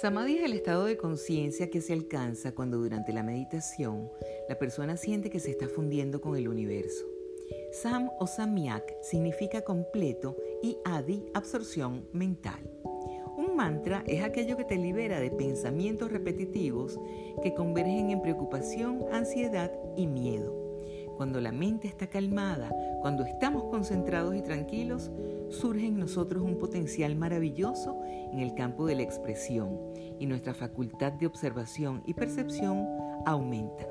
Samadhi es el estado de conciencia que se alcanza cuando durante la meditación la persona siente que se está fundiendo con el universo. Sam o Samyak significa completo y Adi absorción mental. Un mantra es aquello que te libera de pensamientos repetitivos que convergen en preocupación, ansiedad y miedo. Cuando la mente está calmada, cuando estamos concentrados y tranquilos, surge en nosotros un potencial maravilloso en el campo de la expresión y nuestra facultad de observación y percepción aumenta.